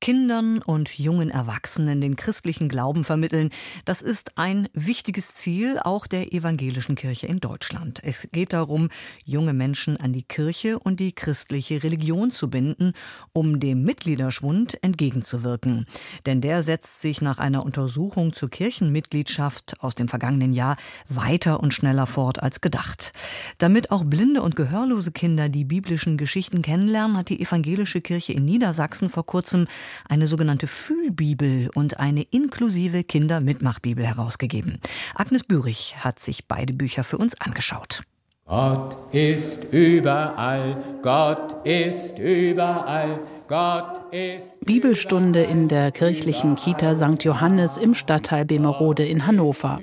Kindern und jungen Erwachsenen den christlichen Glauben vermitteln, das ist ein wichtiges Ziel auch der evangelischen Kirche in Deutschland. Es geht darum, junge Menschen an die Kirche und die christliche Religion zu binden, um dem Mitgliederschwund entgegenzuwirken. Denn der setzt sich nach einer Untersuchung zur Kirchenmitgliedschaft aus dem vergangenen Jahr weiter und schneller fort als gedacht. Damit auch blinde und gehörlose Kinder die biblischen Geschichten kennenlernen, hat die evangelische Kirche in Niedersachsen vor kurzem eine sogenannte Fühlbibel und eine inklusive Kindermitmachbibel herausgegeben. Agnes Bürich hat sich beide Bücher für uns angeschaut. Gott ist überall, Gott ist überall, Gott ist. Bibelstunde in der kirchlichen Kita St. Johannes im Stadtteil Bemerode in Hannover.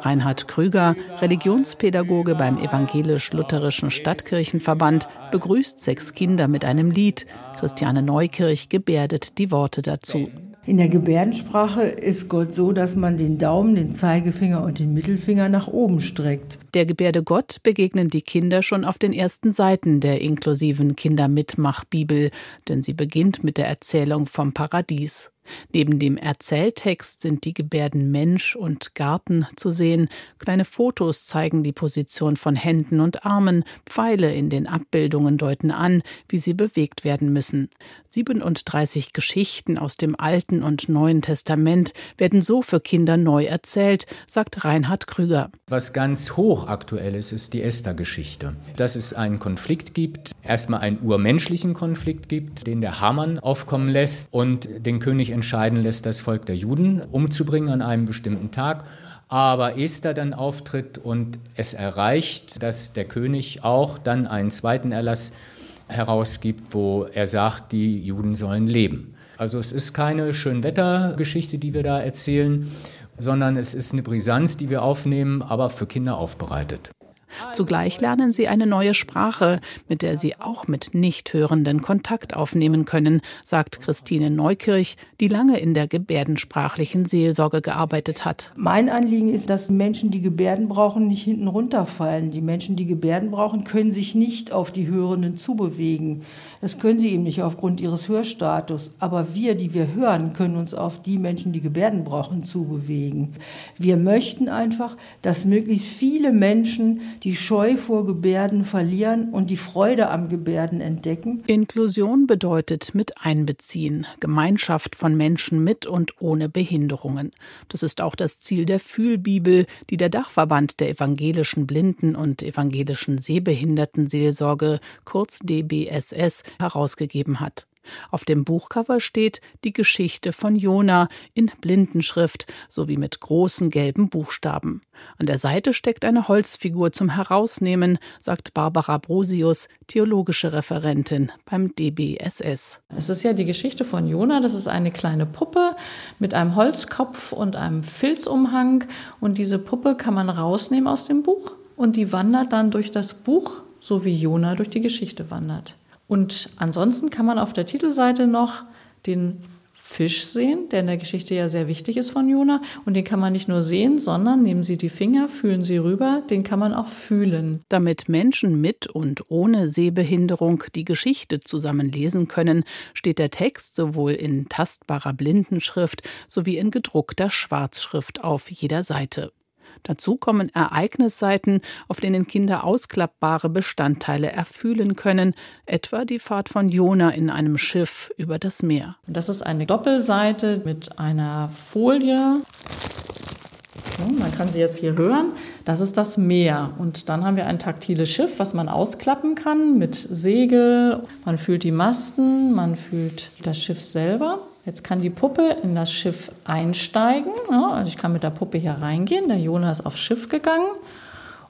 Reinhard Krüger, Religionspädagoge beim Evangelisch-Lutherischen Stadtkirchenverband, begrüßt sechs Kinder mit einem Lied. Christiane Neukirch gebärdet die Worte dazu. In der Gebärdensprache ist Gott so, dass man den Daumen, den Zeigefinger und den Mittelfinger nach oben streckt. Der Gebärde Gott begegnen die Kinder schon auf den ersten Seiten der inklusiven Kindermitmach-Bibel, denn sie beginnt mit der Erzählung vom Paradies. Neben dem Erzähltext sind die Gebärden Mensch und Garten zu sehen. Kleine Fotos zeigen die Position von Händen und Armen. Pfeile in den Abbildungen deuten an, wie sie bewegt werden müssen. 37 Geschichten aus dem Alten und Neuen Testament werden so für Kinder neu erzählt, sagt Reinhard Krüger. Was ganz hochaktuell ist, ist die Esther-Geschichte. Dass es einen Konflikt gibt, erstmal einen urmenschlichen Konflikt gibt, den der Hamann aufkommen lässt und den König entscheiden lässt, das Volk der Juden umzubringen an einem bestimmten Tag. Aber Esther dann auftritt und es erreicht, dass der König auch dann einen zweiten Erlass herausgibt, wo er sagt, die Juden sollen leben. Also es ist keine Schönwettergeschichte, die wir da erzählen, sondern es ist eine Brisanz, die wir aufnehmen, aber für Kinder aufbereitet. Zugleich lernen sie eine neue Sprache, mit der sie auch mit Nichthörenden Kontakt aufnehmen können, sagt Christine Neukirch, die lange in der gebärdensprachlichen Seelsorge gearbeitet hat. Mein Anliegen ist, dass Menschen, die Gebärden brauchen, nicht hinten runterfallen. Die Menschen, die Gebärden brauchen, können sich nicht auf die Hörenden zubewegen. Das können sie eben nicht aufgrund ihres Hörstatus. Aber wir, die wir hören, können uns auf die Menschen, die Gebärden brauchen, zubewegen. Wir möchten einfach, dass möglichst viele Menschen die Scheu vor Gebärden verlieren und die Freude am Gebärden entdecken. Inklusion bedeutet mit einbeziehen, Gemeinschaft von Menschen mit und ohne Behinderungen. Das ist auch das Ziel der Fühlbibel, die der Dachverband der evangelischen Blinden und evangelischen Sehbehindertenseelsorge, kurz DBSS, herausgegeben hat. Auf dem Buchcover steht die Geschichte von Jona in Blindenschrift sowie mit großen gelben Buchstaben. An der Seite steckt eine Holzfigur zum Herausnehmen, sagt Barbara Brosius, theologische Referentin beim DBSS. Es ist ja die Geschichte von Jona, das ist eine kleine Puppe mit einem Holzkopf und einem Filzumhang und diese Puppe kann man rausnehmen aus dem Buch und die wandert dann durch das Buch, so wie Jona durch die Geschichte wandert. Und ansonsten kann man auf der Titelseite noch den Fisch sehen, der in der Geschichte ja sehr wichtig ist von Jona. Und den kann man nicht nur sehen, sondern nehmen Sie die Finger, fühlen Sie rüber, den kann man auch fühlen. Damit Menschen mit und ohne Sehbehinderung die Geschichte zusammen lesen können, steht der Text sowohl in tastbarer Blindenschrift sowie in gedruckter Schwarzschrift auf jeder Seite. Dazu kommen Ereignisseiten, auf denen Kinder ausklappbare Bestandteile erfühlen können, etwa die Fahrt von Jona in einem Schiff über das Meer. Das ist eine Doppelseite mit einer Folie. man kann sie jetzt hier hören. Das ist das Meer. Und dann haben wir ein taktiles Schiff, was man ausklappen kann mit Segel. Man fühlt die Masten, man fühlt das Schiff selber. Jetzt kann die Puppe in das Schiff einsteigen. Also ich kann mit der Puppe hier reingehen. Der Jonah ist aufs Schiff gegangen.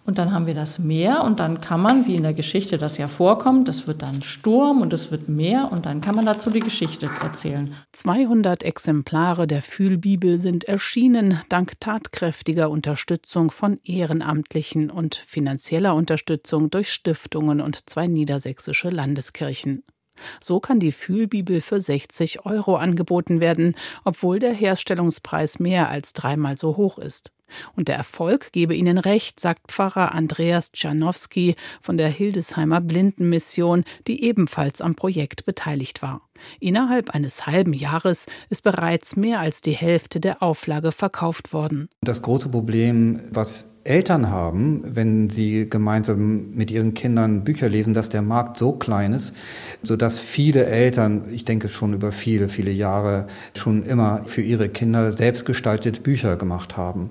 Und dann haben wir das Meer und dann kann man, wie in der Geschichte das ja vorkommt, das wird dann Sturm und es wird Meer und dann kann man dazu die Geschichte erzählen. 200 Exemplare der Fühlbibel sind erschienen, dank tatkräftiger Unterstützung von Ehrenamtlichen und finanzieller Unterstützung durch Stiftungen und zwei niedersächsische Landeskirchen. So kann die Fühlbibel für 60 Euro angeboten werden, obwohl der Herstellungspreis mehr als dreimal so hoch ist. Und der Erfolg gebe ihnen recht, sagt Pfarrer Andreas Czarnowski von der Hildesheimer Blindenmission, die ebenfalls am Projekt beteiligt war. Innerhalb eines halben Jahres ist bereits mehr als die Hälfte der Auflage verkauft worden. Das große Problem, was Eltern haben, wenn sie gemeinsam mit ihren Kindern Bücher lesen, dass der Markt so klein ist, sodass viele Eltern, ich denke schon über viele, viele Jahre, schon immer für ihre Kinder selbstgestaltete Bücher gemacht haben.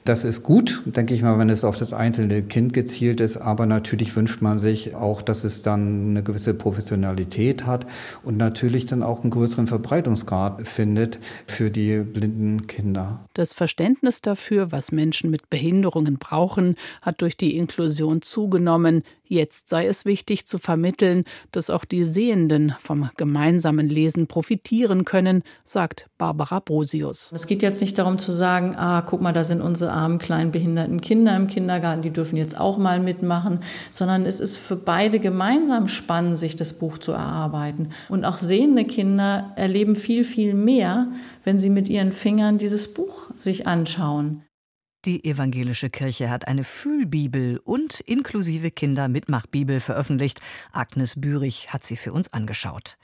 Das ist gut, denke ich mal, wenn es auf das einzelne Kind gezielt ist. Aber natürlich wünscht man sich auch, dass es dann eine gewisse Professionalität hat und natürlich dann auch einen größeren Verbreitungsgrad findet für die blinden Kinder. Das Verständnis dafür, was Menschen mit Behinderungen brauchen, hat durch die Inklusion zugenommen. Jetzt sei es wichtig zu vermitteln, dass auch die Sehenden vom gemeinsamen Lesen profitieren können, sagt Barbara Brosius. Es geht jetzt nicht darum zu sagen, ah, guck mal, da sind unsere armen kleinen behinderten Kinder im Kindergarten, die dürfen jetzt auch mal mitmachen, sondern es ist für beide gemeinsam spannend, sich das Buch zu erarbeiten. Und auch sehende Kinder erleben viel, viel mehr, wenn sie mit ihren Fingern dieses Buch sich anschauen. Die evangelische Kirche hat eine Fühlbibel und inklusive Kinder-Mitmachbibel veröffentlicht. Agnes Bürich hat sie für uns angeschaut.